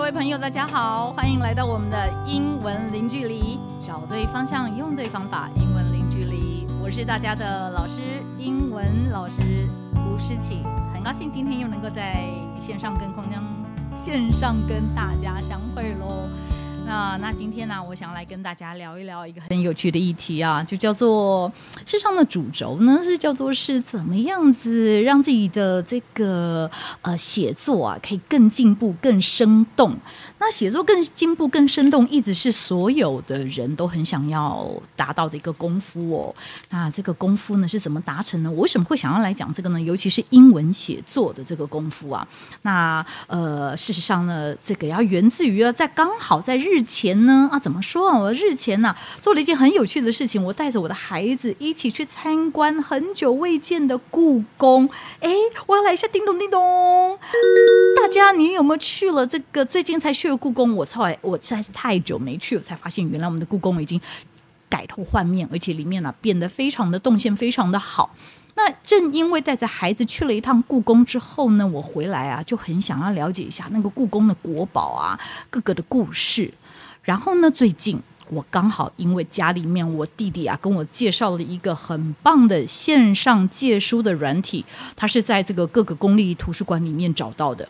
各位朋友，大家好，欢迎来到我们的英文零距离，找对方向，用对方法，英文零距离。我是大家的老师，英文老师吴诗琪，很高兴今天又能够在线上跟空中线上跟大家相会喽。那那今天呢、我想来跟大家聊一聊一个很有趣的议题啊，就叫做世上的主轴呢，是叫做是怎么样子让自己的这个呃写作啊，可以更进步、更生动。那写作更进步、更生动，一直是所有的人都很想要达到的一个功夫哦。那这个功夫呢，是怎么达成呢？我为什么会想要来讲这个呢？尤其是英文写作的这个功夫啊。那呃，事实上呢，这个要源自于啊在刚好在日。日前呢啊，怎么说啊？我日前呢、做了一件很有趣的事情，我带着我的孩子一起去参观很久未见的故宫。哎，我要来一下，叮咚叮咚！大家，你有没有去了这个最近才去了故宫？我操，我实在是太久没去了，才发现原来我们的故宫已经改头换面，而且里面呢、变得非常的动线非常的好。那正因为带着孩子去了一趟故宫之后呢，我回来啊就很想要了解一下那个故宫的国宝啊，各个的故事。然后呢，最近我刚好因为家里面我弟弟啊跟我介绍了一个很棒的线上借书的软体，他是在这个各个公立图书馆里面找到的。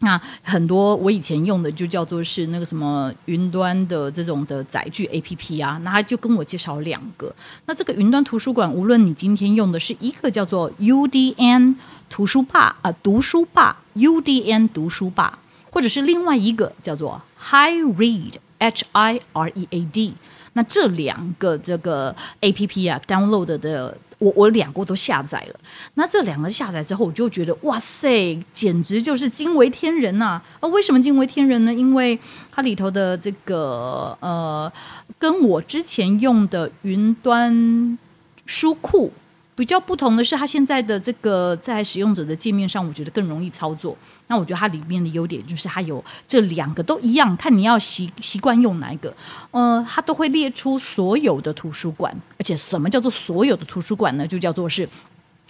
那很多我以前用的就叫做是那个什么云端的这种的载具 APP 啊，那他就跟我介绍两个。那这个云端图书馆，无论你今天用的是一个叫做 UDN 图书霸啊，读书霸 UDN 读书霸，或者是另外一个叫做 High Read。H I R E A D，那这两个这个 A P P 啊，download 的我我两个都下载了。那这两个下载之后，我就觉得哇塞，简直就是惊为天人呐！啊，为什么惊为天人呢？因为它里头的这个呃，跟我之前用的云端书库。比较不同的是，它现在的这个在使用者的界面上，我觉得更容易操作。那我觉得它里面的优点就是它有这两个都一样，看你要习习惯用哪一个。呃，它都会列出所有的图书馆，而且什么叫做所有的图书馆呢？就叫做是。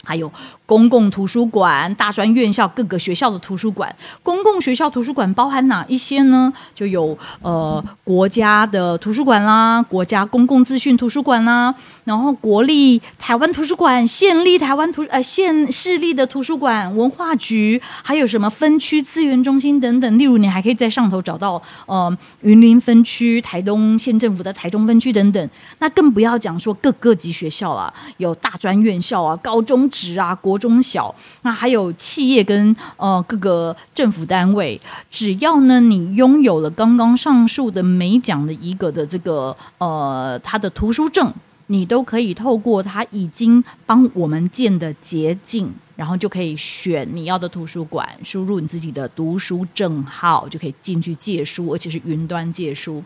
还有公共图书馆、大专院校、各个学校的图书馆。公共学校图书馆包含哪一些呢？就有呃国家的图书馆啦，国家公共资讯图书馆啦，然后国立台湾图书馆、县立台湾图呃县市立的图书馆、文化局，还有什么分区资源中心等等。例如，你还可以在上头找到呃云林分区、台东县政府的台中分区等等。那更不要讲说各个级学校了，有大专院校啊、高中。职啊，国中小，那还有企业跟呃各个政府单位，只要呢你拥有了刚刚上述的每讲的一个的这个呃它的图书证，你都可以透过他已经帮我们建的捷径，然后就可以选你要的图书馆，输入你自己的读书证号，就可以进去借书，而且是云端借书。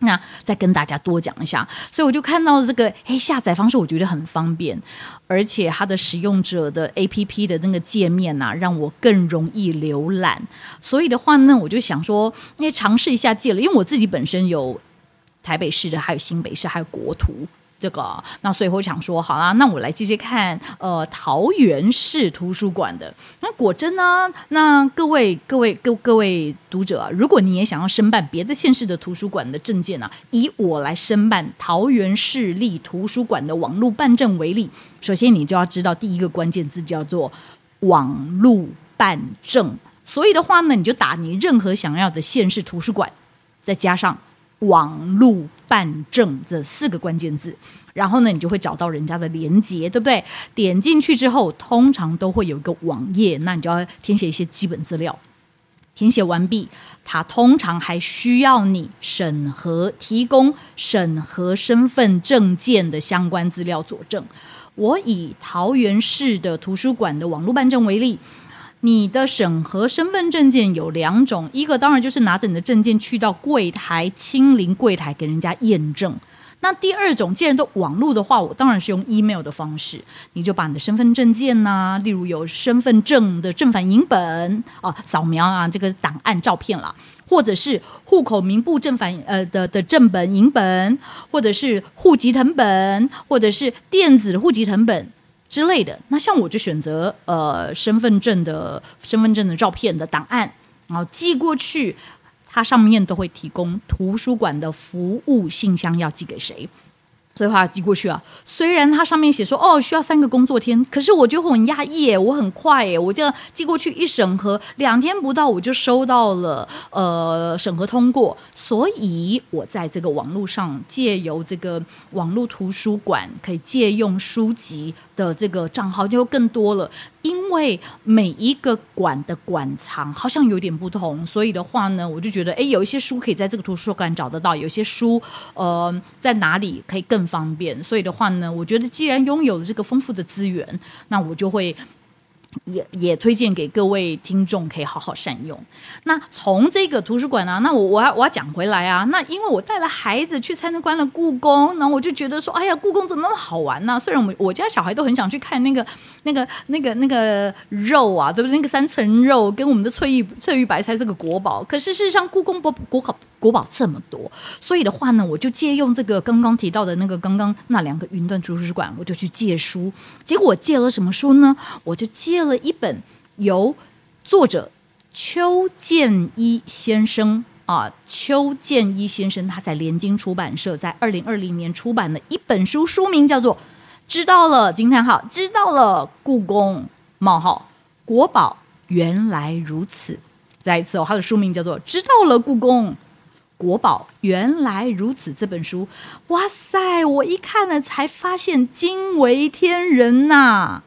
那再跟大家多讲一下，所以我就看到这个，哎，下载方式我觉得很方便，而且它的使用者的 APP 的那个界面呐、让我更容易浏览。所以的话呢，我就想说，哎，尝试一下借了，因为我自己本身有台北市的，还有新北市，还有国图。这个，那所以我想说，好啦，那我来接接看，呃，桃园市图书馆的。那果真呢，那各位各位各各位读者，如果你也想要申办别的县市的图书馆的证件呢，以我来申办桃园市立图书馆的网络办证为例，首先你就要知道第一个关键字叫做网络办证。所以的话呢，你就打你任何想要的县市图书馆，再加上。网络办证这四个关键字，然后呢，你就会找到人家的连接，对不对？点进去之后，通常都会有一个网页，那你就要填写一些基本资料。填写完毕，它通常还需要你审核，提供审核身份证件的相关资料佐证。我以桃园市的图书馆的网络办证为例。你的审核身份证件有两种，一个当然就是拿着你的证件去到柜台，亲临柜台给人家验证。那第二种，既然都网络的话，我当然是用 email 的方式，你就把你的身份证件呐、啊，例如有身份证的正反影本啊，扫描啊这个档案照片啦，或者是户口名簿正反呃的的正本影本，或者是户籍成本，或者是电子户籍成本。之类的，那像我就选择呃身份证的身份证的照片的档案，然后寄过去，它上面都会提供图书馆的服务信箱要寄给谁。所以话寄过去啊，虽然它上面写说哦需要三个工作天，可是我觉得我很压抑，我很快耶，我这样寄过去一审核，两天不到我就收到了，呃，审核通过。所以我在这个网络上借由这个网络图书馆可以借用书籍的这个账号就更多了，因为每一个馆的馆藏好像有点不同，所以的话呢，我就觉得哎，有一些书可以在这个图书馆找得到，有些书呃在哪里可以更方便，所以的话呢，我觉得既然拥有了这个丰富的资源，那我就会。也也推荐给各位听众，可以好好善用。那从这个图书馆啊，那我我要我要讲回来啊。那因为我带了孩子去参观了故宫，然后我就觉得说，哎呀，故宫怎么那么好玩呢？虽然我们我家小孩都很想去看那个那个那个那个肉啊，对不对？那个三层肉跟我们的翠玉翠玉白菜这个国宝，可是事实上故宫博国宝。国宝这么多，所以的话呢，我就借用这个刚刚提到的那个刚刚那两个云端图书馆，我就去借书。结果我借了什么书呢？我就借借了一本由作者邱建一先生啊，邱建一先生他在联经出版社在二零二零年出版的一本书，书名叫做《知道了惊叹号知道了故宫冒号国宝原来如此》。再一次哦，他的书名叫做《知道了故宫》。国宝原来如此，这本书，哇塞！我一看了才发现惊为天人呐、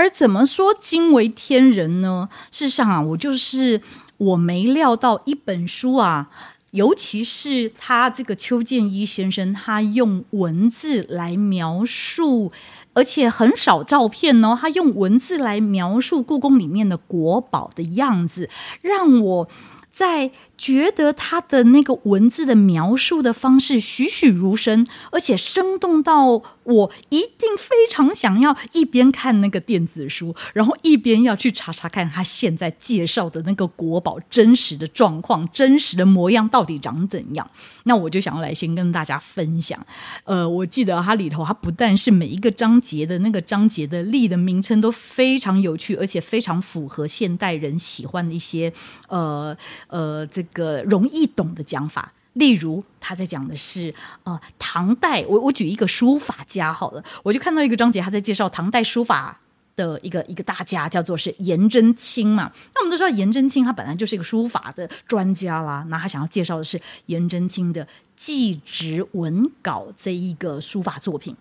而怎么说惊为天人呢？事实上啊，我就是我没料到一本书啊，尤其是他这个邱建一先生，他用文字来描述，而且很少照片哦，他用文字来描述故宫里面的国宝的样子，让我在。觉得他的那个文字的描述的方式栩栩如生，而且生动到我一定非常想要一边看那个电子书，然后一边要去查查看他现在介绍的那个国宝真实的状况、真实的模样到底长怎样。那我就想要来先跟大家分享。呃，我记得它里头，它不但是每一个章节的那个章节的例的名称都非常有趣，而且非常符合现代人喜欢的一些呃呃这个。容易懂的讲法，例如他在讲的是呃唐代，我我举一个书法家好了，我就看到一个章节，他在介绍唐代书法的一个一个大家，叫做是颜真卿嘛。那我们都知道颜真卿他本来就是一个书法的专家啦，那他想要介绍的是颜真卿的《祭侄文稿》这一个书法作品，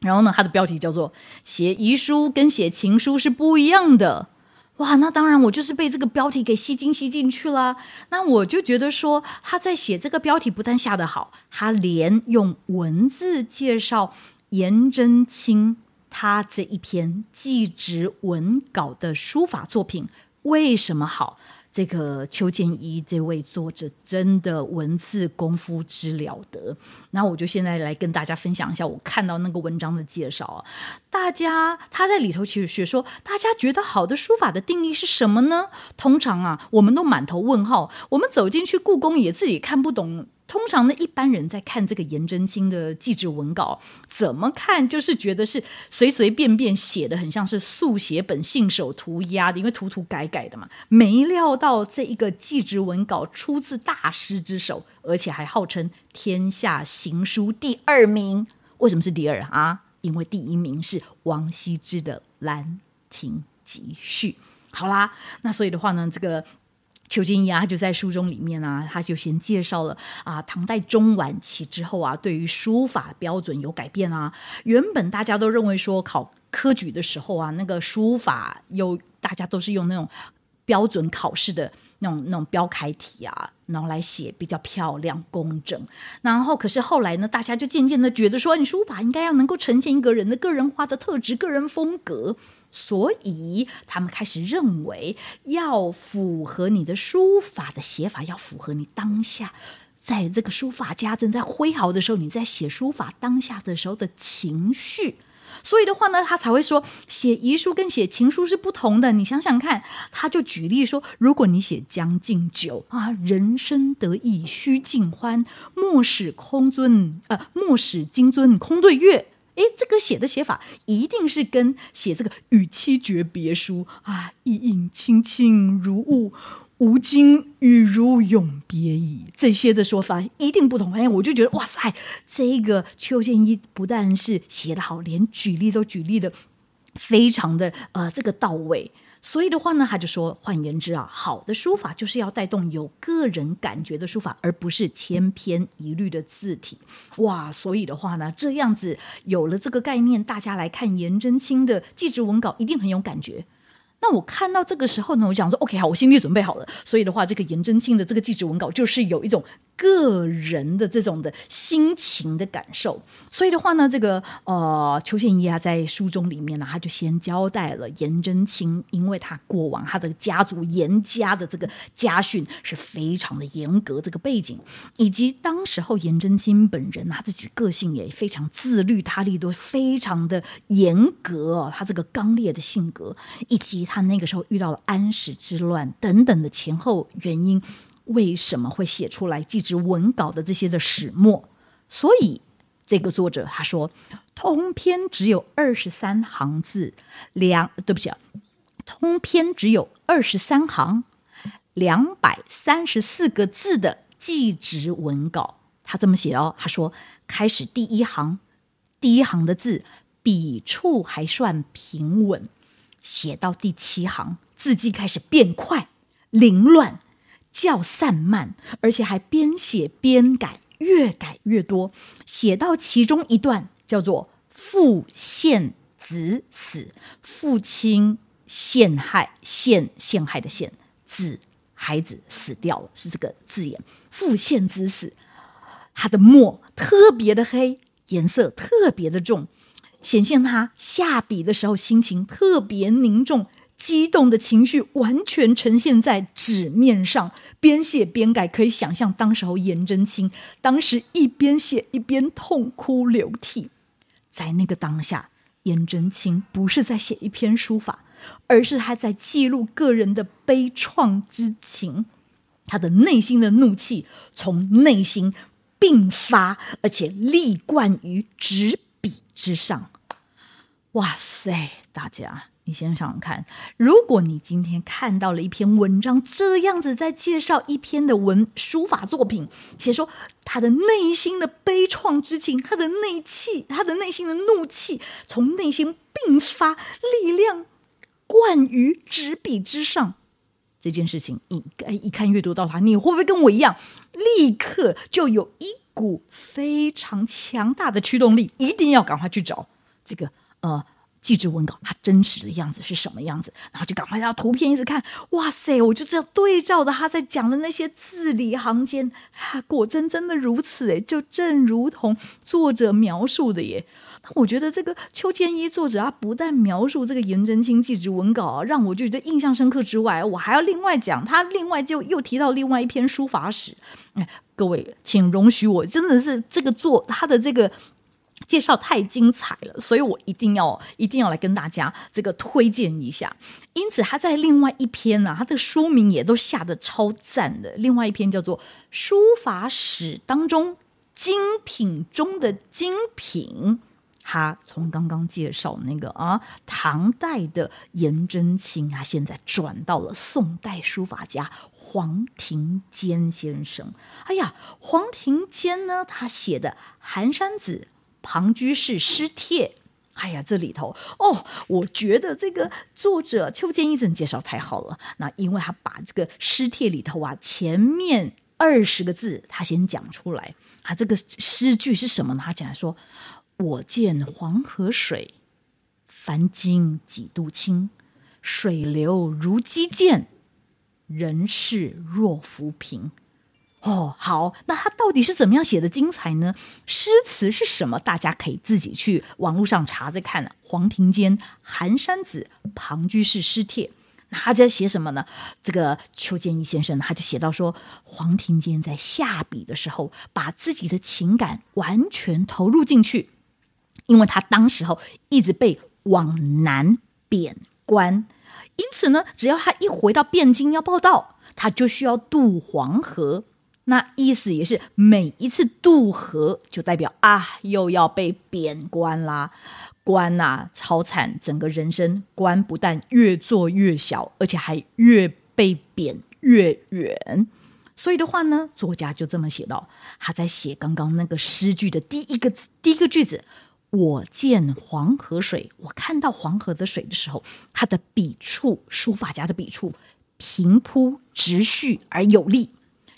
然后呢，他的标题叫做“写遗书跟写情书是不一样的”。哇，那当然，我就是被这个标题给吸睛吸进去了。那我就觉得说，他在写这个标题不但下得好，他连用文字介绍颜真卿他这一篇祭侄文稿的书法作品为什么好。这个邱建一这位作者真的文字功夫之了得，那我就现在来跟大家分享一下我看到那个文章的介绍啊。大家他在里头其实学说，大家觉得好的书法的定义是什么呢？通常啊，我们都满头问号，我们走进去故宫也自己看不懂。通常呢，一般人在看这个颜真卿的祭侄文稿，怎么看就是觉得是随随便便写的，很像是速写本信手涂鸦的，因为涂涂改改的嘛。没料到这一个祭侄文稿出自大师之手，而且还号称天下行书第二名。为什么是第二啊？因为第一名是王羲之的《兰亭集序》。好啦，那所以的话呢，这个。邱金一啊，就在书中里面啊，他就先介绍了啊，唐代中晚期之后啊，对于书法标准有改变啊。原本大家都认为说考科举的时候啊，那个书法有大家都是用那种标准考试的那种那种标楷体啊，然后来写比较漂亮工整。然后可是后来呢，大家就渐渐的觉得说，你书法应该要能够呈现一个人的个人化的特质、个人风格。所以他们开始认为，要符合你的书法的写法，要符合你当下，在这个书法家正在挥毫的时候，你在写书法当下的时候的情绪。所以的话呢，他才会说，写遗书跟写情书是不同的。你想想看，他就举例说，如果你写《将进酒》啊，人生得意须尽欢，莫使空尊呃，莫使金樽空对月。哎，这个写的写法一定是跟写这个与妻诀别书啊，一影清清如雾，吾今与如永别矣。这些的说法一定不同。哎，我就觉得哇塞，这个邱建一不但是写得好，连举例都举例的非常的呃这个到位。所以的话呢，他就说，换言之啊，好的书法就是要带动有个人感觉的书法，而不是千篇一律的字体。哇，所以的话呢，这样子有了这个概念，大家来看颜真卿的祭侄文稿，一定很有感觉。那我看到这个时候呢，我想说，OK，好，我心里准备好了。所以的话，这个颜真卿的这个祭侄文稿就是有一种个人的这种的心情的感受。所以的话呢，这个呃，邱宪一啊，在书中里面呢，他就先交代了颜真卿，因为他过往他的家族颜家的这个家训是非常的严格，这个背景，以及当时候颜真卿本人他自己个性也非常自律，他力都非常的严格，他这个刚烈的性格，以及。他那个时候遇到了安史之乱等等的前后原因，为什么会写出来祭侄文稿的这些的始末？所以这个作者他说，通篇只有二十三行字，两对不起啊，通篇只有二十三行，两百三十四个字的祭侄文稿，他这么写哦，他说开始第一行，第一行的字笔触还算平稳。写到第七行，字迹开始变快、凌乱、较散漫，而且还边写边改，越改越多。写到其中一段叫做“父献子死”，父亲陷害、陷陷害的陷，子孩子死掉了，是这个字眼。父献子死，他的墨特别的黑，颜色特别的重。显现他下笔的时候心情特别凝重，激动的情绪完全呈现在纸面上，边写边改，可以想象当时候颜真卿当时一边写一边痛哭流涕。在那个当下，颜真卿不是在写一篇书法，而是他在记录个人的悲怆之情，他的内心的怒气从内心迸发，而且立贯于纸笔之上。哇塞，大家，你先想想看，如果你今天看到了一篇文章，这样子在介绍一篇的文书法作品，写说他的内心的悲怆之情，他的内气，他的内心的怒气，从内心迸发，力量贯于纸笔之上，这件事情，你一看阅读到它，你会不会跟我一样，立刻就有一股非常强大的驱动力，一定要赶快去找这个。呃，记者文稿它真实的样子是什么样子？然后就赶快让图片一直看，哇塞！我就这样对照着他在讲的那些字里行间，啊，果真真的如此诶，就正如同作者描述的耶。我觉得这个邱建一作者他不但描述这个颜真卿祭侄文稿啊让我就觉得印象深刻之外，我还要另外讲他另外就又提到另外一篇书法史。哎，各位，请容许我，真的是这个作他的这个。介绍太精彩了，所以我一定要一定要来跟大家这个推荐一下。因此，他在另外一篇呢、啊，他的书名也都下得超赞的。另外一篇叫做《书法史当中精品中的精品》，他从刚刚介绍那个啊，唐代的颜真卿，他现在转到了宋代书法家黄庭坚先生。哎呀，黄庭坚呢，他写的《寒山子》。庞居士诗帖，哎呀，这里头哦，我觉得这个作者邱建一介绍太好了。那因为他把这个诗帖里头啊，前面二十个字他先讲出来啊，这个诗句是什么呢？他讲说：“我见黄河水，凡经几度清，水流如击剑，人事若浮萍。”哦，好，那他到底是怎么样写的精彩呢？诗词是什么？大家可以自己去网络上查着看。黄庭坚《寒山子·庞居士诗帖》，那他在写什么呢？这个邱建一先生他就写到说，黄庭坚在下笔的时候，把自己的情感完全投入进去，因为他当时候一直被往南贬官，因此呢，只要他一回到汴京要报道，他就需要渡黄河。那意思也是，每一次渡河就代表啊，又要被贬官啦，官呐、啊、超惨，整个人生官不但越做越小，而且还越被贬越远。所以的话呢，作家就这么写到：他在写刚刚那个诗句的第一个字，第一个句子。我见黄河水，我看到黄河的水的时候，他的笔触，书法家的笔触，平铺直叙而有力，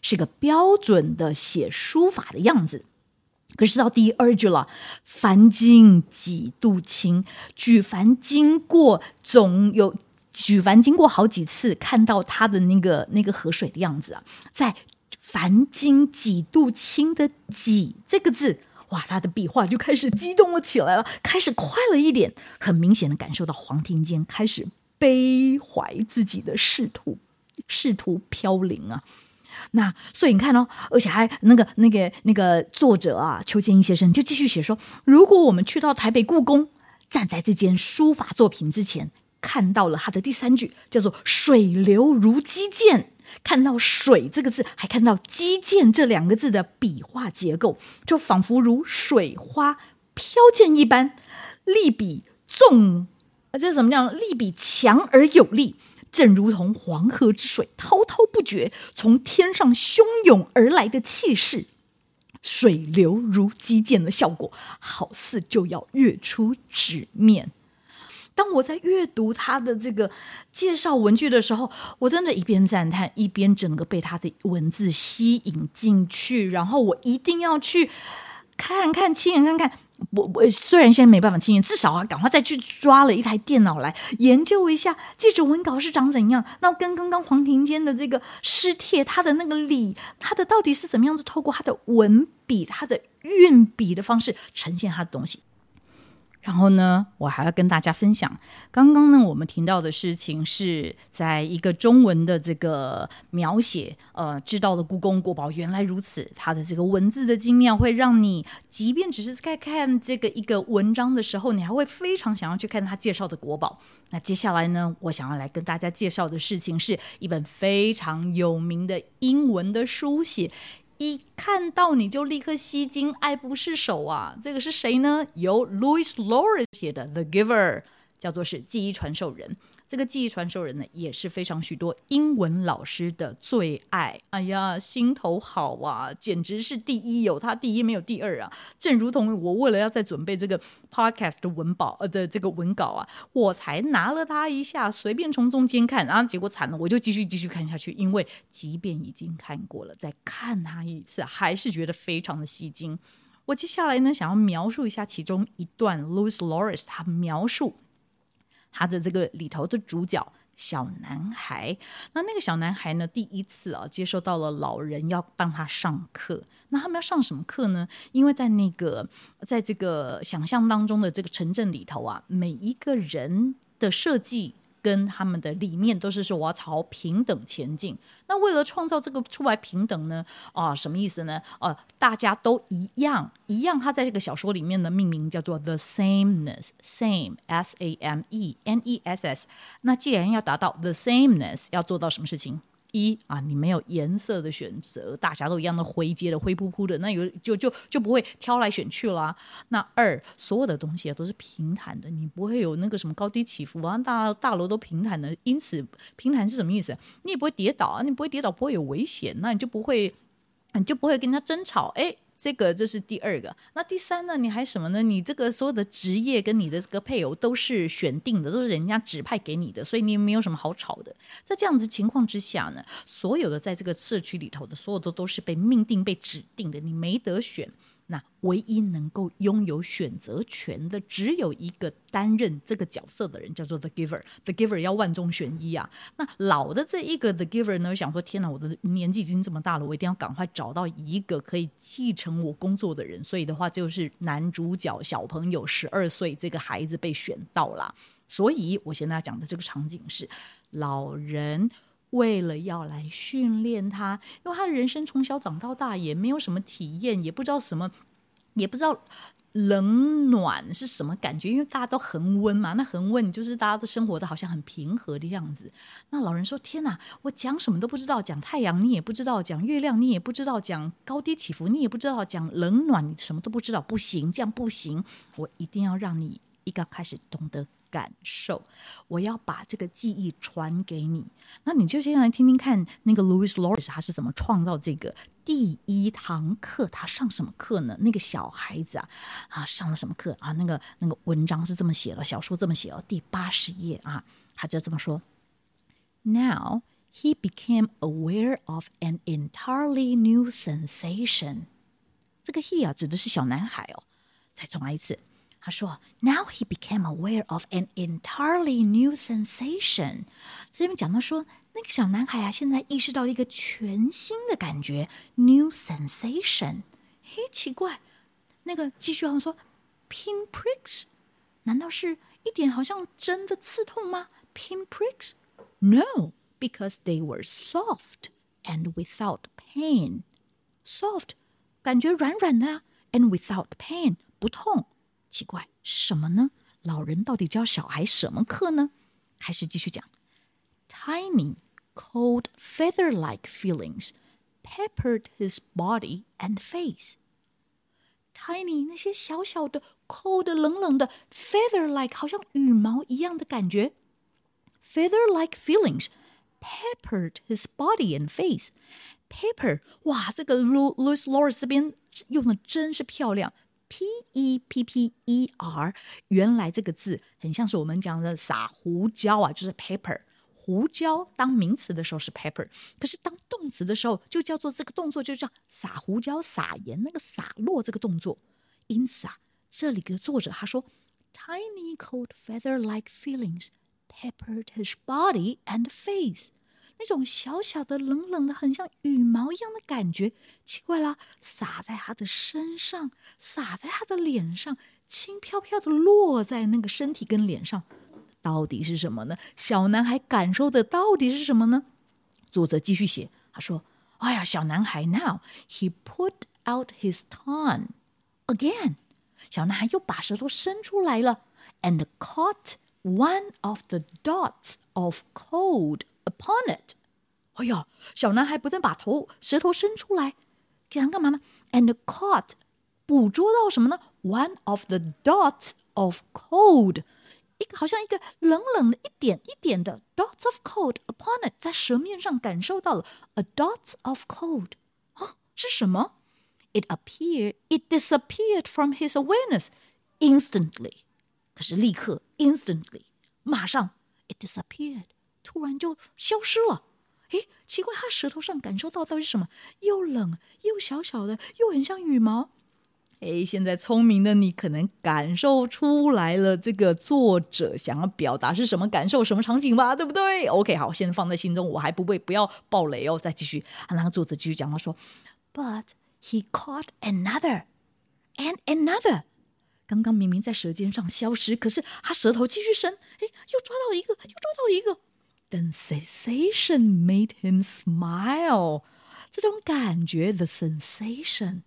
是个标准的写书法的样子。可是到第二句了，凡经几度清，举凡经过总有举凡经过好几次，看到他的那个那个河水的样子啊，在凡经几度清的“几”这个字。哇，他的笔画就开始激动了起来了，开始快了一点，很明显的感受到黄庭坚开始悲怀自己的仕途，仕途飘零啊。那所以你看哦，而且还那个那个那个作者啊，邱建一先生就继续写说，如果我们去到台北故宫，站在这件书法作品之前，看到了他的第三句，叫做“水流如击剑”。看到“水”这个字，还看到“击剑”这两个字的笔画结构，就仿佛如水花飘溅一般，力笔纵，这怎么样？力笔强而有力，正如同黄河之水滔滔不绝，从天上汹涌而来的气势，水流如击剑的效果，好似就要跃出纸面。当我在阅读他的这个介绍文句的时候，我真的一边赞叹，一边整个被他的文字吸引进去。然后我一定要去看看、亲眼看看。我我虽然现在没办法亲眼，至少啊，赶快再去抓了一台电脑来研究一下这种文稿是长怎样。那跟刚刚黄庭坚的这个诗帖，他的那个理，他的到底是怎么样子？透过他的文笔、他的运笔的方式呈现他的东西。然后呢，我还要跟大家分享，刚刚呢，我们听到的事情是在一个中文的这个描写，呃，知道了故宫国宝原来如此，它的这个文字的精妙，会让你即便只是在看这个一个文章的时候，你还会非常想要去看他介绍的国宝。那接下来呢，我想要来跟大家介绍的事情是一本非常有名的英文的书写。一看到你就立刻吸睛，爱不释手啊！这个是谁呢？由 Louis L'Ors 写的《The Giver》，叫做是记忆传授人。这个记忆传授人呢，也是非常许多英文老师的最爱。哎呀，心头好啊，简直是第一，有他第一没有第二啊！正如同我为了要在准备这个 podcast 的文稿呃的这个文稿啊，我才拿了他一下，随便从中间看，然后结果惨了，我就继续继续看下去，因为即便已经看过了，再看他一次，还是觉得非常的吸睛。我接下来呢，想要描述一下其中一段 Louis Lawrence 他描述。他的这个里头的主角小男孩，那那个小男孩呢，第一次啊接受到了老人要帮他上课。那他们要上什么课呢？因为在那个在这个想象当中的这个城镇里头啊，每一个人的设计。跟他们的理念都是说我要朝平等前进。那为了创造这个出来平等呢？啊，什么意思呢？啊，大家都一样一样。他在这个小说里面的命名叫做 The Sameness，Same S A M E N E S S。那既然要达到 The Sameness，要做到什么事情？一啊，你没有颜色的选择，大家都一样的灰阶的灰扑扑的，那有就就就不会挑来选去啦。那二，所有的东西都是平坦的，你不会有那个什么高低起伏啊，大大楼都平坦的，因此平坦是什么意思？你也不会跌倒啊，你不会跌倒，不会有危险，那你就不会，你就不会跟他争吵，哎。这个这是第二个，那第三呢？你还什么呢？你这个所有的职业跟你的这个配偶都是选定的，都是人家指派给你的，所以你没有什么好吵的。在这样子情况之下呢，所有的在这个社区里头的所有的都是被命定、被指定的，你没得选。那唯一能够拥有选择权的，只有一个担任这个角色的人，叫做 The Giver。The Giver 要万中选一啊！那老的这一个 The Giver 呢，想说：天哪，我的年纪已经这么大了，我一定要赶快找到一个可以继承我工作的人。所以的话，就是男主角小朋友十二岁，这个孩子被选到了。所以我现在要讲的这个场景是老人。为了要来训练他，因为他的人生从小长到大也没有什么体验，也不知道什么，也不知道冷暖是什么感觉，因为大家都恒温嘛，那恒温就是大家都生活的好像很平和的样子。那老人说：“天哪，我讲什么都不知道，讲太阳你也不知道，讲月亮你也不知道，讲高低起伏你也不知道，讲冷暖你什么都不知道，不行，这样不行，我一定要让你一刚开始懂得。”感受，我要把这个记忆传给你。那你就先来听听看，那个 Louis Lawrence 他是怎么创造这个第一堂课？他上什么课呢？那个小孩子啊，啊，上了什么课啊？那个那个文章是这么写的，小说这么写哦，第八十页啊，他就这么说：Now he became aware of an entirely new sensation。这个 he 啊，指的是小男孩哦。再重来一次。他说：“Now he became aware of an entirely new sensation。”这边讲到说，那个小男孩啊，现在意识到了一个全新的感觉，new sensation。嘿，奇怪，那个继续好像说，pin pricks，难道是一点好像针的刺痛吗？pin pricks？No，because they were soft and without pain。soft，感觉软软的，and without pain，不痛。 奇怪，什么呢？老人到底教小孩什么课呢？还是继续讲？Tiny, cold, feather-like feelings peppered his body and face. Tiny 那些小小的、cold 冷冷的、feather-like 好像羽毛一样的感觉。Feather-like feelings peppered his body and face. Pepper，哇，这个 Louis Lawrence 这边用的真是漂亮。 P E P P E R，原来这个字很像是我们讲的撒胡椒啊，就是 pepper。胡椒当名词的时候是 pepper，可是当动词的时候就叫做这个动作就叫撒胡椒、撒盐，那个撒落这个动作。因此啊，这里的作者他说，tiny cold feather-like feelings peppered his body and face。那种小小的、冷冷的、很像羽毛一样的感觉，奇怪啦，洒在他的身上，洒在他的脸上，轻飘飘的落在那个身体跟脸上，到底是什么呢？小男孩感受的到底是什么呢？作者继续写，他说：“哎呀，小男孩，now he put out his tongue again。小男孩又把舌头伸出来了，and caught one of the dots of cold。” Upon it，哎呀，小男孩不但把头舌头伸出来，给他干嘛呢？And caught，捕捉到什么呢？One of the dots of cold，一个好像一个冷冷的一点一点的 dots of cold upon it，在舌面上感受到了 a dot of cold，啊，是什么？It appeared，it disappeared from his awareness instantly，可是立刻 instantly，马上 it disappeared。 突然就消失了，诶，奇怪，他舌头上感受到到底是什么？又冷又小小的，又很像羽毛。诶，现在聪明的你可能感受出来了，这个作者想要表达是什么感受、什么场景吧？对不对？OK，好，先放在心中，我还不会不要爆雷哦。再继续，啊，那个作者继续讲到说，But he caught another and another。刚刚明明在舌尖上消失，可是他舌头继续伸，诶，又抓到一个，又抓到一个。The sensation made him smile。这种感觉，the sensation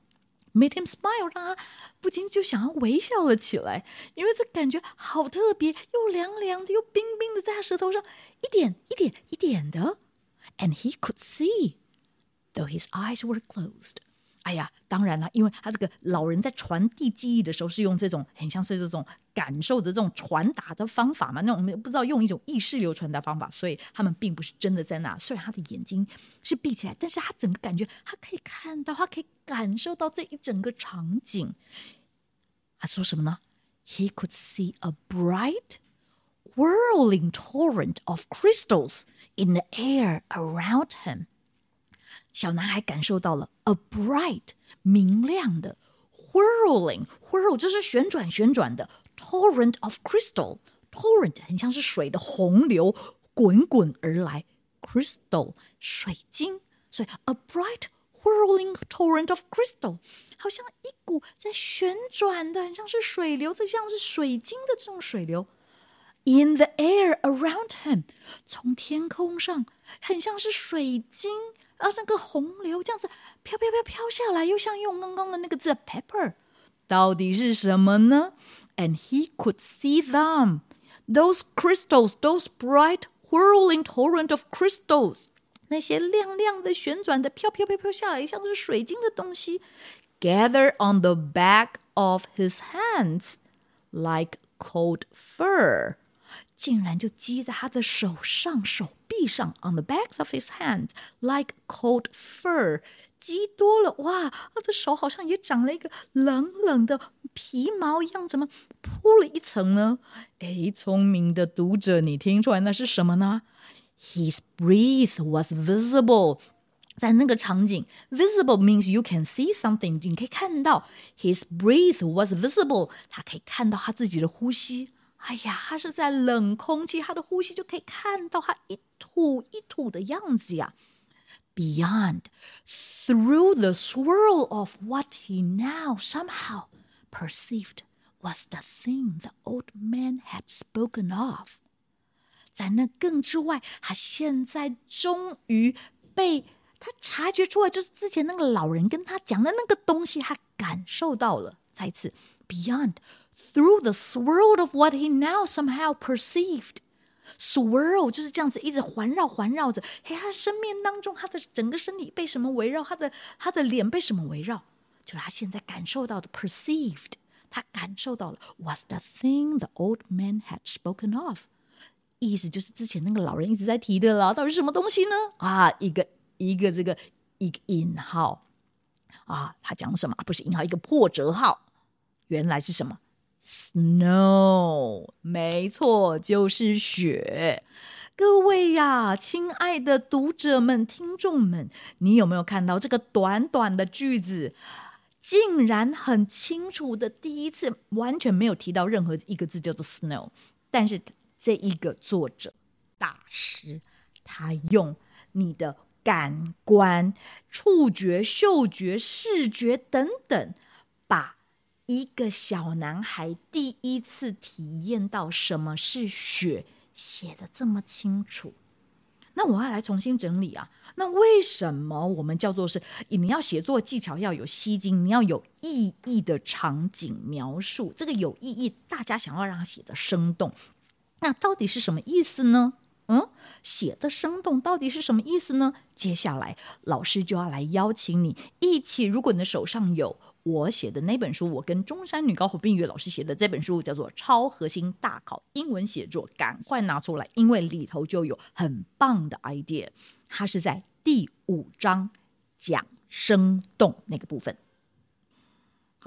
made him smile，让他不禁就想要微笑了起来，因为这感觉好特别，又凉凉的，又冰冰的，在他舌头上一点一点一点的。And he could see, though his eyes were closed. 哎呀，当然了，因为他这个老人在传递记忆的时候是用这种很像是这种感受的这种传达的方法嘛，那我们不知道用一种意识流传达方法，所以他们并不是真的在那。虽然他的眼睛是闭起来，但是他整个感觉他可以看到，他可以感受到这一整个场景。他说什么呢？He could see a bright, whirling torrent of crystals in the air around him. 小男孩感受到了 a bright 明亮的 whirling whirl 就是旋转旋转的 torrent of crystal torrent 很像是水的洪流滚滚而来 crystal 水晶所以 a bright whirling torrent of crystal 好像一股在旋转的很像是水流的像是水晶的这种水流 in the air around him 从天空上很像是水晶而那个洪流这样子飘飘飘飘下来，又像用刚刚的那个字 pepper，到底是什么呢？And he could see them, those crystals, those bright whirling torrent of crystals，那些亮亮的旋转的飘飘飘飘下来，像是水晶的东西，gather on the back of his hands like cold fur。竟然就积在他的手上、手 臂上，on the backs of his hands like cold fur，积多了，哇，他的手好像也长了一个冷冷的皮毛一样，怎么铺了一层呢？诶，聪明的读者，你听出来那是什么呢？His breath was visible。在那个场景，visible means you can see something，你可以看到。His breath was visible，他可以看到他自己的呼吸。 哎呀，他是在冷空气，他的呼吸就可以看到他一吐一吐的样子呀。Beyond, through the swirl of what he now somehow perceived was the thing the old man had spoken of。在那更之外，他现在终于被。他察觉出来，就是之前那个老人跟他讲的那个东西，他感受到了。再次，beyond through the swirl of what he now somehow perceived，swirl 就是这样子一直环绕环绕着。嘿，他生命当中，他的整个身体被什么围绕？他的他的脸被什么围绕？就是他现在感受到的，perceived，他感受到了，was the thing the old man had spoken of。意思就是之前那个老人一直在提的了，到底是什么东西呢？啊，一个。一个这个一个引号啊，他讲什么？不是引号，一个破折号。原来是什么？Snow，没错，就是雪。各位呀，亲爱的读者们、听众们，你有没有看到这个短短的句子，竟然很清楚的第一次完全没有提到任何一个字叫做 snow，但是这一个作者大师，他用你的。感官、触觉、嗅觉、视觉等等，把一个小男孩第一次体验到什么是雪写的这么清楚。那我要来重新整理啊。那为什么我们叫做是你要写作技巧要有吸睛，你要有意义的场景描述？这个有意义，大家想要让他写的生动，那到底是什么意思呢？嗯，写的生动到底是什么意思呢？接下来老师就要来邀请你一起，如果你的手上有我写的那本书，我跟中山女高侯冰雨老师写的这本书，叫做《超核心大考英文写作》，赶快拿出来，因为里头就有很棒的 idea。它是在第五章讲生动那个部分。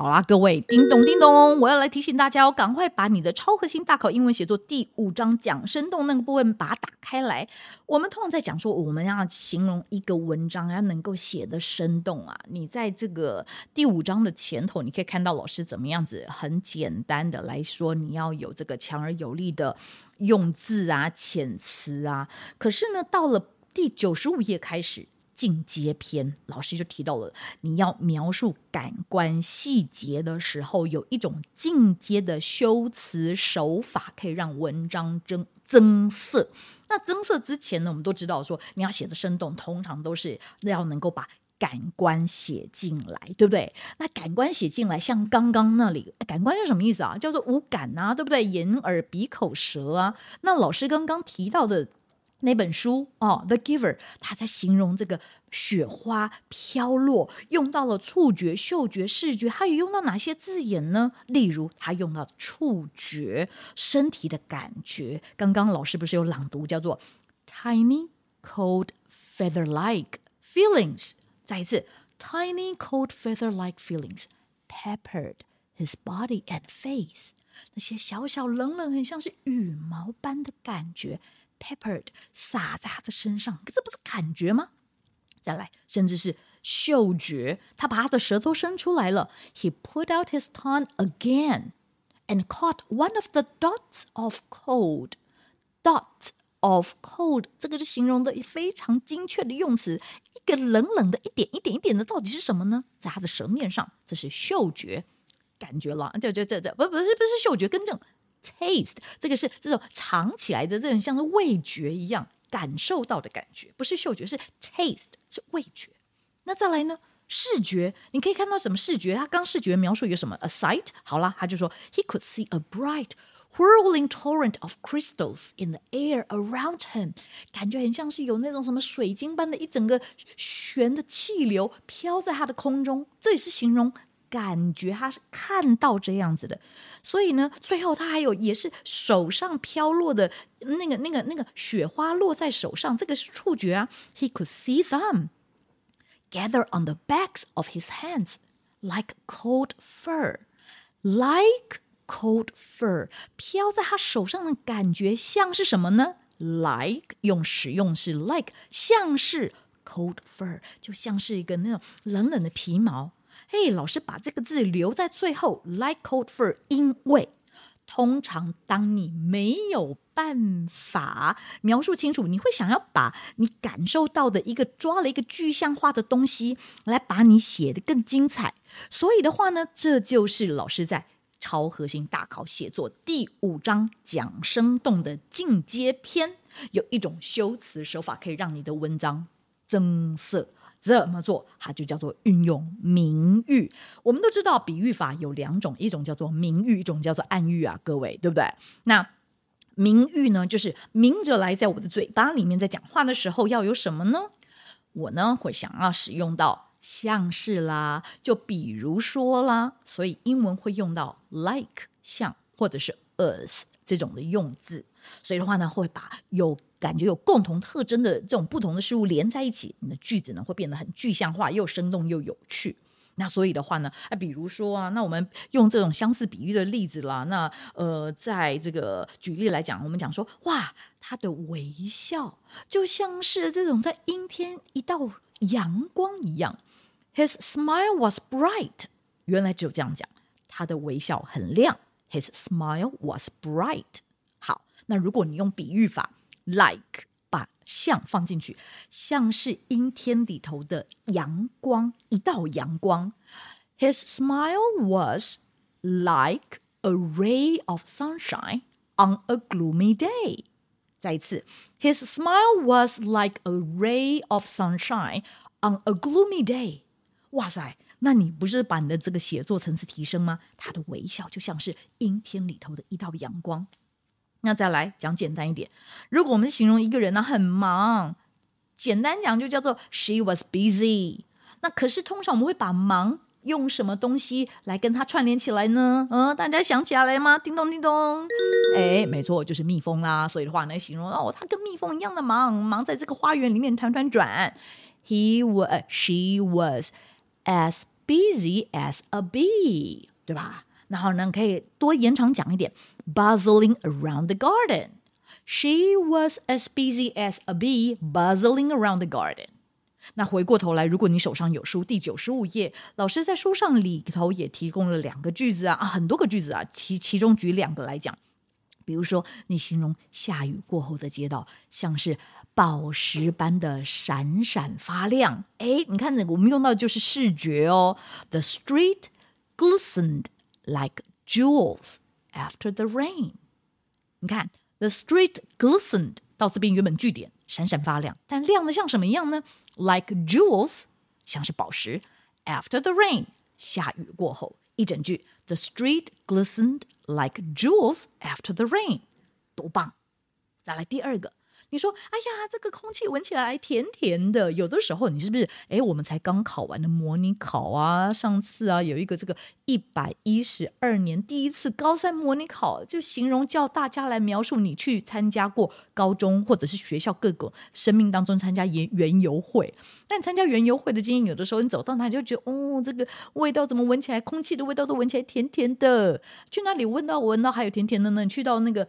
好啦，各位，叮咚叮咚，我要来提醒大家哦，赶快把你的超核心大考英文写作第五章讲生动那个部分把它打开来。我们通常在讲说，我们要形容一个文章要能够写得生动啊。你在这个第五章的前头，你可以看到老师怎么样子很简单的来说，你要有这个强而有力的用字啊、遣词啊。可是呢，到了第九十五页开始。进阶篇，老师就提到了，你要描述感官细节的时候，有一种进阶的修辞手法，可以让文章增增色。那增色之前呢，我们都知道说，你要写的生动，通常都是要能够把感官写进来，对不对？那感官写进来，像刚刚那里，感官是什么意思啊？叫做五感啊，对不对？眼、耳、鼻、口、舌啊。那老师刚刚提到的。那本书哦，《The Giver》，他在形容这个雪花飘落，用到了触觉、嗅觉、视觉，他有用到哪些字眼呢？例如，他用到触觉，身体的感觉。刚刚老师不是有朗读，叫做 “tiny cold feather-like feelings”。再一次，“tiny cold feather-like feelings peppered his body and face”，那些小小冷冷，很像是羽毛般的感觉。Peppered 洒在他的身上，这不是感觉吗？再来，甚至是嗅觉，他把他的舌头伸出来了。He put out his tongue again and caught one of the dots of cold. Dot of cold，这个是形容的非常精确的用词。一个冷冷的一点一点一点的，到底是什么呢？在他的舌面上，这是嗅觉感觉了。这这这这不不是不是嗅觉，更正。Taste 这个是这种尝起来的这种像是味觉一样感受到的感觉，不是嗅觉，是 taste 是味觉。那再来呢？视觉，你可以看到什么视觉？他刚视觉描述有什么？A sight。好了，他就说 He could see a bright whirling torrent of crystals in the air around him，感觉很像是有那种什么水晶般的一整个旋的气流飘在他的空中。这也是形容感觉他是看到这样子的，所以呢，最后他还有也是手上飘落的那个那个那个雪花落在手上，这个是触觉啊。He could see them gather on the backs of his hands like cold fur, like cold fur，飘在他手上的感觉像是什么呢？Like 用使用是 like，像是 cold fur，就像是一个那种冷冷的皮毛。嘿，老师把这个字留在最后，like cold fur，因为通常当你没有办法描述清楚，你会想要把你感受到的一个抓了一个具象化的东西来把你写得更精彩。所以的话呢，这就是老师在超核心大考写作第五章讲生动的进阶篇，有一种修辞手法可以让你的文章增色。怎么做？它就叫做运用明喻。我们都知道，比喻法有两种，一种叫做明喻，一种叫做暗喻啊，各位对不对？那明喻呢，就是明着来，在我的嘴巴里面，在讲话的时候要有什么呢？我呢会想要使用到像是啦，就比如说啦，所以英文会用到 like 像或者是 as 这种的用字。所以的话呢，会把有感觉有共同特征的这种不同的事物连在一起，你的句子呢会变得很具象化，又生动又有趣。那所以的话呢，啊，比如说啊，那我们用这种相似比喻的例子啦，那呃，在这个举例来讲，我们讲说，哇，他的微笑就像是这种在阴天一道阳光一样，His smile was bright。原来只有这样讲，他的微笑很亮，His smile was bright。那如果你用比喻法，like 把像放进去，像是阴天里头的阳光，一道阳光。His smile was like a ray of sunshine on a gloomy day。再一次，His smile was like a ray of sunshine on a gloomy day。哇塞，那你不是把你的这个写作层次提升吗？他的微笑就像是阴天里头的一道阳光。那再来讲简单一点，如果我们形容一个人呢很忙，简单讲就叫做 she was busy。那可是通常我们会把忙用什么东西来跟它串联起来呢？嗯，大家想起来了吗？叮咚叮咚，哎，没错，就是蜜蜂啦。所以的话呢，形容哦，他跟蜜蜂一样的忙，忙在这个花园里面团团转。He was, she was as busy as a bee，对吧？然后呢，可以多延长讲一点。Bustling around the garden. She was as busy as a bee bustling around the garden. 那回过头来，如果你手上有书，第九十五页，老师在书上里头也提供了两个句子啊，啊很多个句子啊，其其中举两个来讲。比如说，你形容下雨过后的街道像是宝石般的闪闪发亮。哎，你看，我们用到的就是视觉哦。The street glistened like jewels. After the rain，你看，the street glistened 到这边原本句点闪闪发亮，但亮的像什么一样呢？Like jewels，像是宝石。After the rain，下雨过后，一整句，the street glistened like jewels after the rain，多棒！再来第二个。 你说：“哎呀，这个空气闻起来甜甜的。”有的时候，你是不是？哎，我们才刚考完的模拟考啊，上次啊，有一个这个一百一十二年第一次高三模拟考，就形容叫大家来描述你去参加过高中或者是学校各个生命当中参加园园游会。但参加园游会的经验，有的时候你走到哪里就觉得，哦，这个味道怎么闻起来，空气的味道都闻起来甜甜的。去哪里闻到闻到还有甜甜的呢？你去到那个。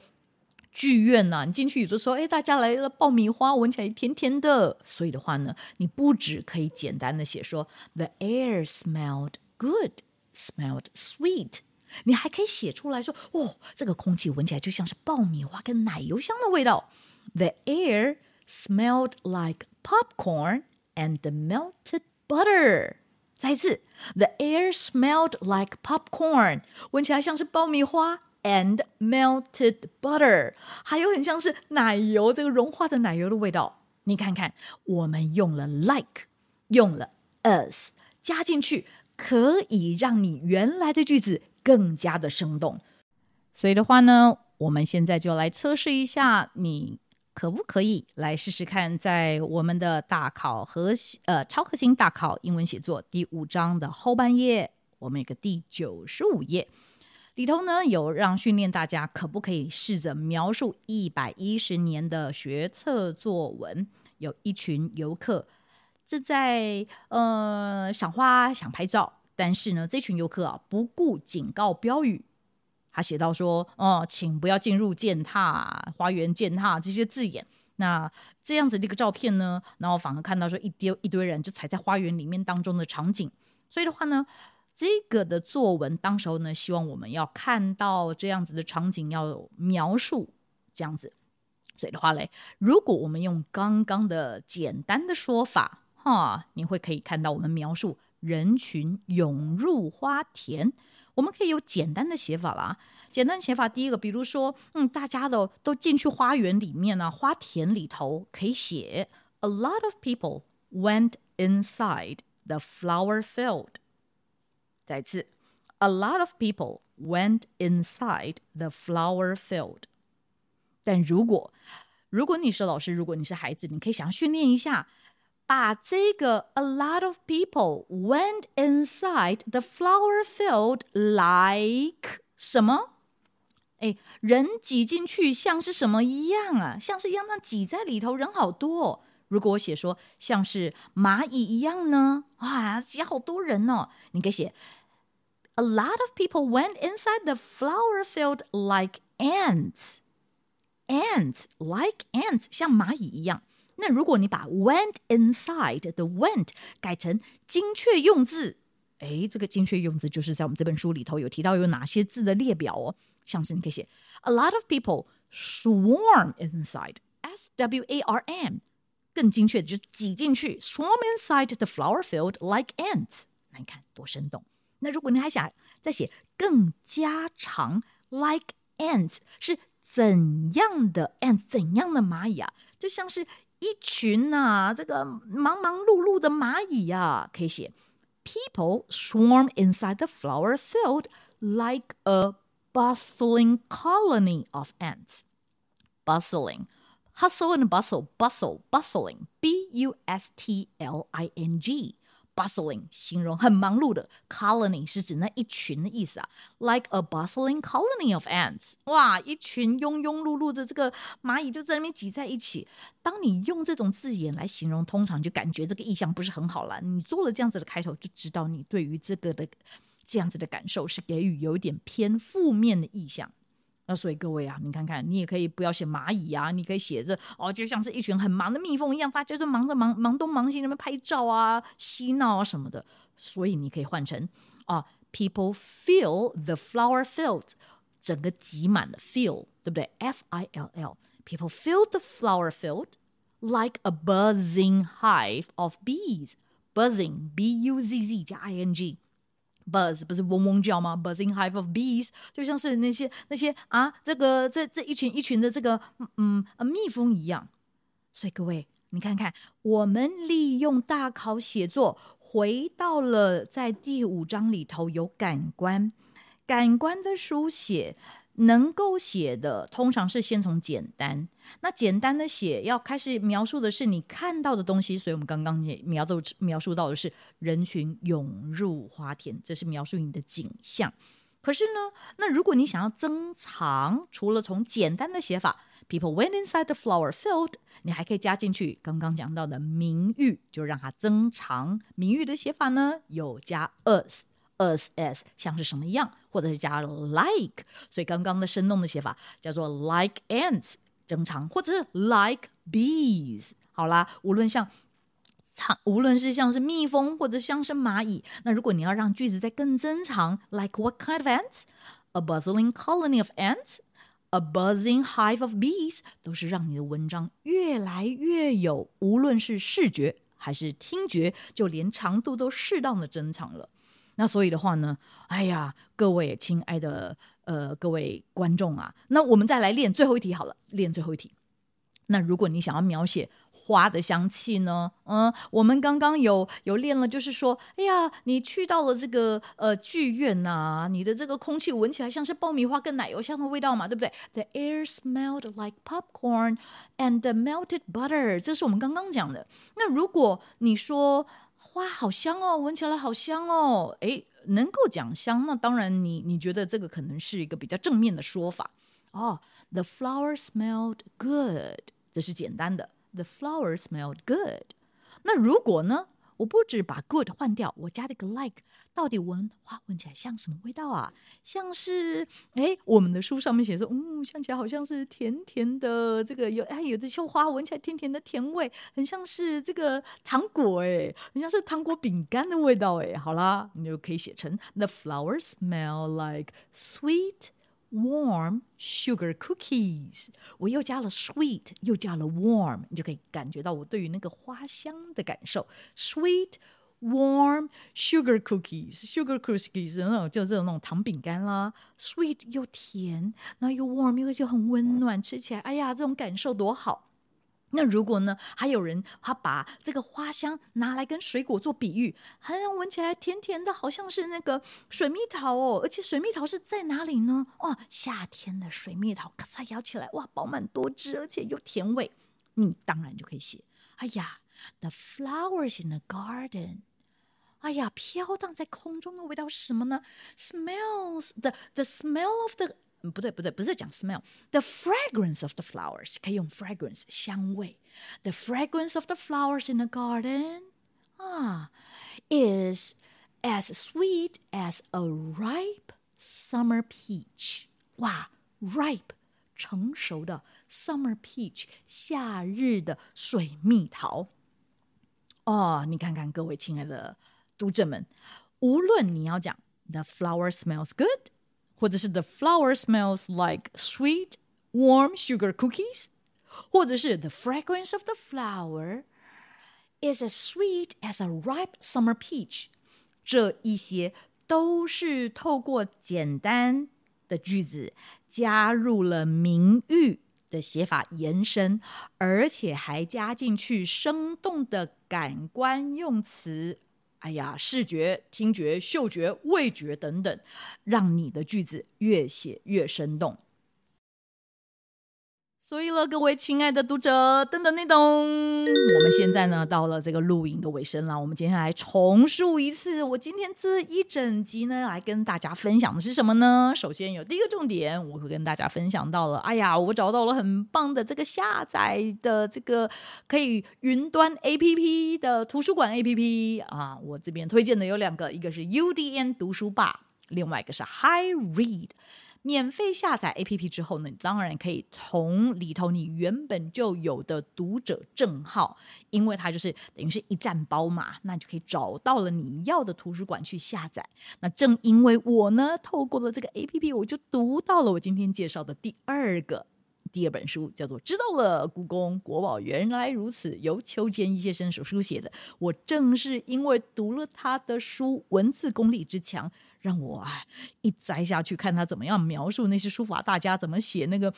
剧院呐、你进去有的时候，哎，大家来了爆米花，闻起来甜甜的。所以的话呢，你不只可以简单的写说 The air smelled good, smelled sweet，你还可以写出来说，哦，这个空气闻起来就像是爆米花跟奶油香的味道。The air smelled like popcorn and the melted butter。再一次，The air smelled like popcorn，闻起来像是爆米花。And melted butter，还有很像是奶油，这个融化的奶油的味道。你看看，我们用了 like，用了 us 加进去，可以让你原来的句子更加的生动。所以的话呢，我们现在就来测试一下，你可不可以来试试看，在我们的大考核心呃超核心大考英文写作第五章的后半页。我们有个第九十五页，里头呢有让训练大家可不可以试着描述一百一十年的学测作文。有一群游客正在呃赏花想拍照，但是呢，这群游客啊不顾警告标语，他写到说：“哦，请不要进入践踏花园、践踏这些字眼。”那这样子的一个照片呢，然后反而看到说一堆一堆人就踩在花园里面当中的场景。所以的话呢，这个的作文当时候呢，希望我们要看到这样子的场景，要描述这样子。所以的话嘞，如果我们用刚刚的简单的说法，哈，你会可以看到我们描述人群涌入花田，我们可以有简单的写法啦。简单写法，第一个，比如说，嗯，大家都都进去花园里面呢、啊，花田里头可以写，A lot of people went inside the flower field。再次，A lot of people went inside the flower field。但如果如果你是老师，如果你是孩子，你可以想要训练一下，把这个 a lot of people went inside the flower field like 什么？哎，人挤进去像是什么一样啊？像是一样那挤在里头，人好多哦。如果我写说像是蚂蚁一样呢？啊，挤好多人哦。你可以写 a lot of people went inside the flower field like ants。Ants like ants，像蚂蚁一样。那如果你把 went inside the went 改成精确用字，诶，这个精确用字就是在我们这本书里头有提到有哪些字的列表哦。像是你可以写 A lot of people swarm inside S W A R M，更精确的就是挤进去 swarm inside the flower field like ants。那你看多生动。 那如果你还想再写更加长 like ants 是。怎样的 ants 怎样的蚂蚁啊？就像是一群呐、啊，这个忙忙碌碌的蚂蚁啊，可以写 People swarm inside the flower field like a bustling colony of ants. Bustling, hustle and bustle, bustle, bustling, B U S T L I N G. Bustling 形容很忙碌的，colony 是指那一群的意思啊。Like a bustling colony of ants，哇，一群庸庸碌碌的这个蚂蚁就在那边挤在一起。当你用这种字眼来形容，通常就感觉这个意象不是很好了。你做了这样子的开头，就知道你对于这个的这样子的感受是给予有一点偏负面的意象。那所以各位啊，你看看，你也可以不要写蚂蚁啊，你可以写着哦，就像是一群很忙的蜜蜂一样，大家就忙着忙忙东忙西，那边拍照啊、嬉闹啊什么的。所以你可以换成啊，people fill the flower field，整个挤满了 fill，对不对？F I L L，people fill the flower field like a buzzing hive of bees，buzzing，B U Z Z 加 I N G。Buzz 不是嗡嗡叫吗？Buzzing hive of bees 就像是那些那些啊，这个这这一群一群的这个嗯蜜蜂一样。所以各位，你看看，我们利用大考写作，回到了在第五章里头有感官，感官的书写。能够写的通常是先从简单，那简单的写要开始描述的是你看到的东西，所以我们刚刚也描到描述到的是人群涌入花田，这是描述你的景象。可是呢，那如果你想要增长，除了从简单的写法，People went inside the flower field，你还可以加进去刚刚讲到的名誉，就让它增长。名誉的写法呢，有加 us。Us as 像是什么样，或者是加 like，所以刚刚的生动的写法叫做 like ants 增长，或者是 like bees。好啦，无论像长，无论是像是蜜蜂，或者像是蚂蚁，那如果你要让句子再更增长，like what kind of ants？A buzzing colony of ants，a buzzing hive of bees，都是让你的文章越来越有，无论是视觉还是听觉，就连长度都适当的增长了。那所以的话呢，哎呀，各位亲爱的呃各位观众啊，那我们再来练最后一题好了，练最后一题。那如果你想要描写花的香气呢，嗯，我们刚刚有有练了，就是说，哎呀，你去到了这个呃剧院呐、你的这个空气闻起来像是爆米花跟奶油香的味道嘛，对不对？The air smelled like popcorn and melted butter，这是我们刚刚讲的。那如果你说，花好香哦，闻起来好香哦。诶，能够讲香，那当然你你觉得这个可能是一个比较正面的说法哦。The flower smelled good，这是简单的。The flower smelled good。那如果呢？我不止把 good 换掉，我加了一个 like，到底闻花闻起来像什么味道啊？像是哎，我们的书上面写说，嗯，像起来好像是甜甜的，这个有哎，有的时候花闻起来甜甜的甜味，很像是这个糖果哎，很像是糖果饼干的味道哎。好啦，你就可以写成 The flowers smell like sweet。Warm sugar cookies，我又加了 sweet，又加了 warm，你就可以感觉到我对于那个花香的感受。Sweet warm sugar cookies，sugar cookies 那种就是那种糖饼干啦。Sweet 又甜，然后又 warm 又就很温暖，吃起来，哎呀，这种感受多好。那如果呢？还有人他把这个花香拿来跟水果做比喻，好像闻起来甜甜的，好像是那个水蜜桃哦。而且水蜜桃是在哪里呢？哇，夏天的水蜜桃，咔嚓咬起来，哇，饱满多汁，而且又甜味。你当然就可以写，哎呀，the flowers in the garden，哎呀，飘荡在空中的味道是什么呢？Smells the the smell of the 不对，不对，不是讲 smell，the fragrance of the flowers 可以用 fragrance 香味，the fragrance of the flowers in the garden 啊，is as sweet as a ripe summer peach。哇，ripe 成熟的 summer peach 夏日的水蜜桃。哦，你看看各位亲爱的读者们，无论你要讲 the flower smells good。 或者是 The flower smells like sweet warm sugar cookies，或者是 The fragrance of the flower is as sweet as a ripe summer peach。这一些都是透过简单的句子加入了名誉的写法延伸，而且还加进去生动的感官用词。 哎呀，视觉、听觉、嗅觉、味觉等等，让你的句子越写越生动。所以了，各位亲爱的读者，等等，你懂。我们现在呢，到了这个录影的尾声了。我们接下来重述一次，我今天这一整集呢，来跟大家分享的是什么呢？首先有第一个重点，我会跟大家分享到了。哎呀，我找到了很棒的这个下载的这个可以云端 APP 的图书馆 APP 啊。我这边推荐的有两个，一个是 UDN 读书吧，另外一个是 High Read。免费下载 APP 之后呢，你当然可以从里头你原本就有的读者证号，因为它就是等于是一站包嘛，那你就可以找到了你要的图书馆去下载。那正因为我呢，透过了这个 APP，我就读到了我今天介绍的第二个第二本书，叫做《知道了，故宫国宝原来如此》，由秋间一先生所书写的。我正是因为读了他的书，文字功力之强。让我啊一摘下去看他怎么样描述那些书法大家怎么写那个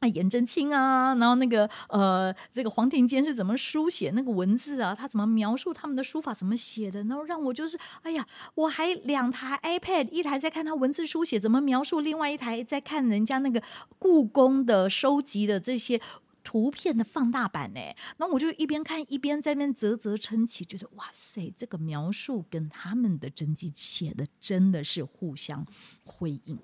啊颜真卿啊，然后那个呃这个黄庭坚是怎么书写那个文字啊，他怎么描述他们的书法怎么写的，然后让我就是哎呀，我还两台 iPad，一台在看他文字书写怎么描述，另外一台在看人家那个故宫的收集的这些。图片的放大版呢，那我就一边看一边在那边啧啧称奇，觉得哇塞，这个描述跟他们的真迹写的真的是互相辉映。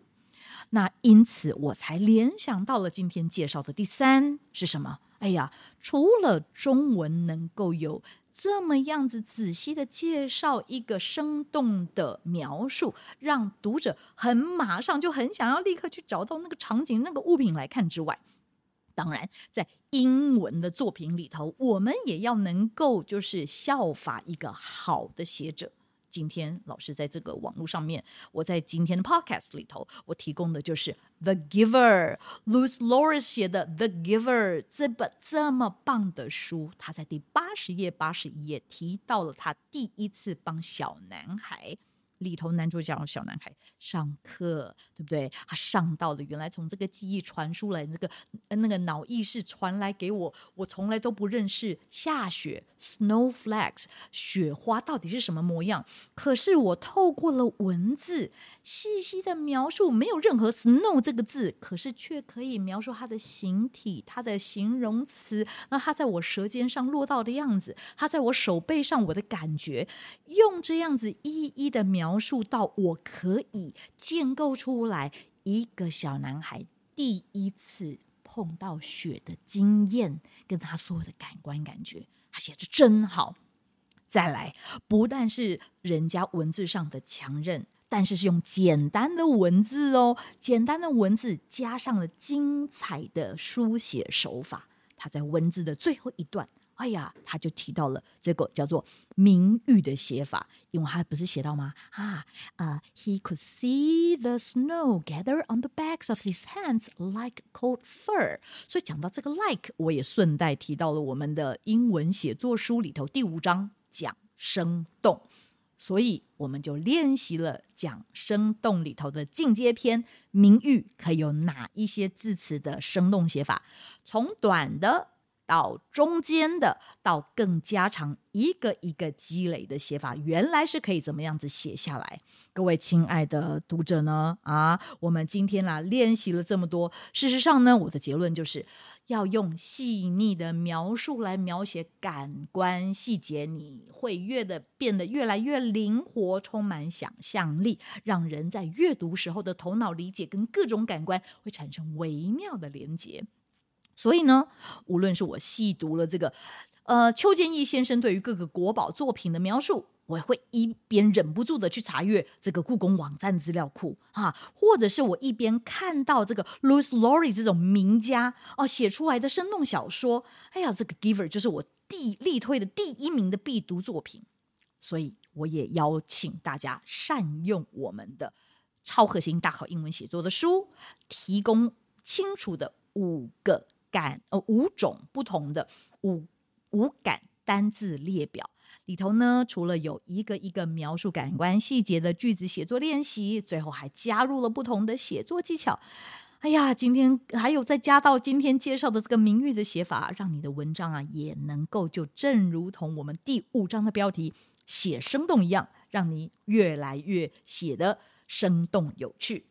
那因此我才联想到了今天介绍的第三是什么？哎呀，除了中文能够有这么样子仔细的介绍一个生动的描述，让读者很马上就很想要立刻去找到那个场景、那个物品来看之外。当然，在英文的作品里头，我们也要能够就是效法一个好的写者。今天老师在这个网络上面，我在今天的 podcast 里头，我提供的就是《The Giver》，Lois Lawrence 写的《The Giver》这本这么棒的书。他在第八十页、八十一页提到了他第一次帮小男孩里头男主角小男孩上课，对不对？他上到了原来从这个记忆传输来，那个那个脑意识传来给我，我从来都不认识下雪 （snowflakes） 雪花到底是什么模样。可是我透过了文字细细的描述，没有任何 “snow” 这个字，可是却可以描述它的形体、它的形容词，那它在我舌尖上落到的样子，它在我手背上我的感觉，用这样子一一的描。描述到我可以建构出来一个小男孩第一次碰到雪的经验，跟他所有的感官感觉，他写的真好。再来，不但是人家文字上的强韧，但是是用简单的文字哦，简单的文字加上了精彩的书写手法。他在文字的最后一段。哎呀，他就提到了这个叫做明喻的写法，因为他不是写到吗？啊啊、uh,，He could see the snow gather on the backs of his hands like cold fur。所以讲到这个 like，我也顺带提到了我们的英文写作书里头第五章讲生动，所以我们就练习了讲生动里头的进阶篇，明喻可以有哪一些字词的生动写法？从短的。到中间的，到更加长，一个一个积累的写法，原来是可以怎么样子写下来？各位亲爱的读者呢？啊，我们今天啦练习了这么多，事实上呢，我的结论就是要用细腻的描述来描写感官细节，你会越的变得越来越灵活，充满想象力，让人在阅读时候的头脑理解跟各种感官会产生微妙的连接。所以呢，无论是我细读了这个，呃，邱建义先生对于各个国宝作品的描述，我会一边忍不住的去查阅这个故宫网站资料库啊，或者是我一边看到这个 Louis Laurie 这种名家哦写出来的生动小说，哎呀，这个 Giver 就是我第力推的第一名的必读作品。所以我也邀请大家善用我们的超核心大考英文写作的书，提供清楚的五个。感呃五种不同的五五感单字列表里头呢，除了有一个一个描述感官细节的句子写作练习，最后还加入了不同的写作技巧。哎呀，今天还有再加到今天介绍的这个明喻的写法，让你的文章啊也能够就正如同我们第五章的标题写生动一样，让你越来越写得生动有趣。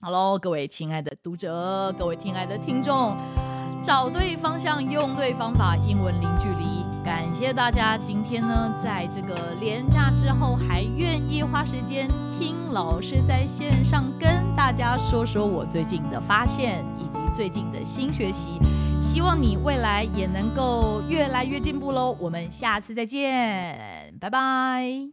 好喽，各位亲爱的读者，各位亲爱的听众。找对方向，用对方法，英文零距离。感谢大家今天呢，在这个连假之后还愿意花时间听老师在线上跟大家说说我最近的发现以及最近的新学习。希望你未来也能够越来越进步喽。我们下次再见，拜拜。